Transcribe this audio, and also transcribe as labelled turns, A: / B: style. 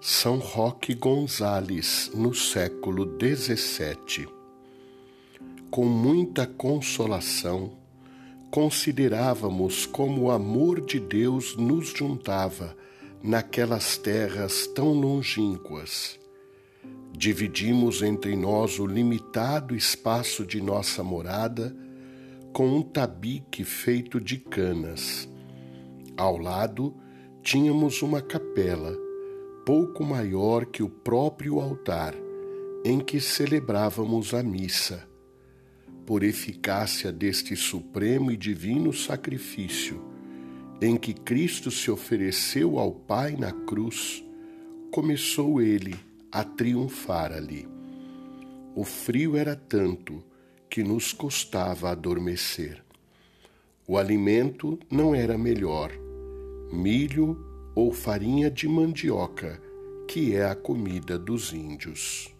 A: São Roque Gonzales, no século XVII. Com muita consolação, considerávamos como o amor de Deus nos juntava naquelas terras tão longínquas. Dividimos entre nós o limitado espaço de nossa morada com um tabique feito de canas. Ao lado, tínhamos uma capela pouco maior que o próprio altar em que celebrávamos a missa. Por eficácia deste supremo e divino sacrifício, em que Cristo se ofereceu ao Pai na cruz, começou ele a triunfar ali. O frio era tanto que nos custava adormecer. O alimento não era melhor. Milho ou farinha de mandioca, que é a comida dos índios.